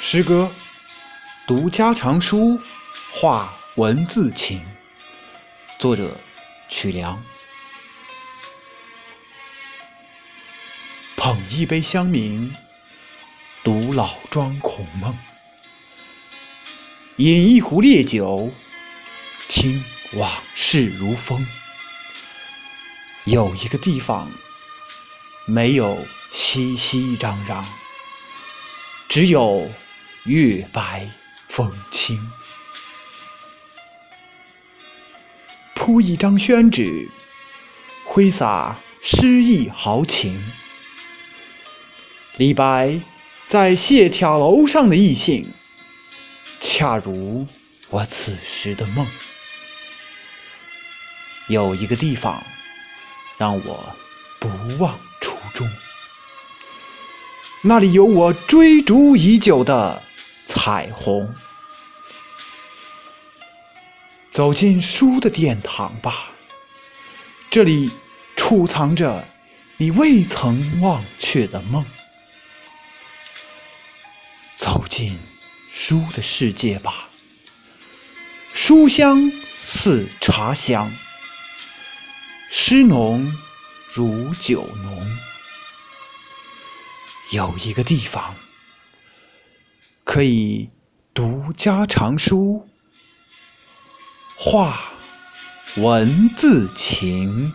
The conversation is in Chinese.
诗歌《读家常书，画文字情》，作者曲梁。捧一杯香茗，读老庄孔孟；饮一壶烈酒，听往事如风。有一个地方，没有熙熙攘攘，只有月白风清。铺一张宣纸，挥洒诗意豪情。李白在谢眺楼上的意境，恰如我此时的梦。有一个地方。让我不忘初衷，那里有我追逐已久的彩虹。走进书的殿堂吧，这里储藏着你未曾忘却的梦。走进书的世界吧，书香似茶香。诗浓如酒浓，有一个地方可以读家常书，画文字情。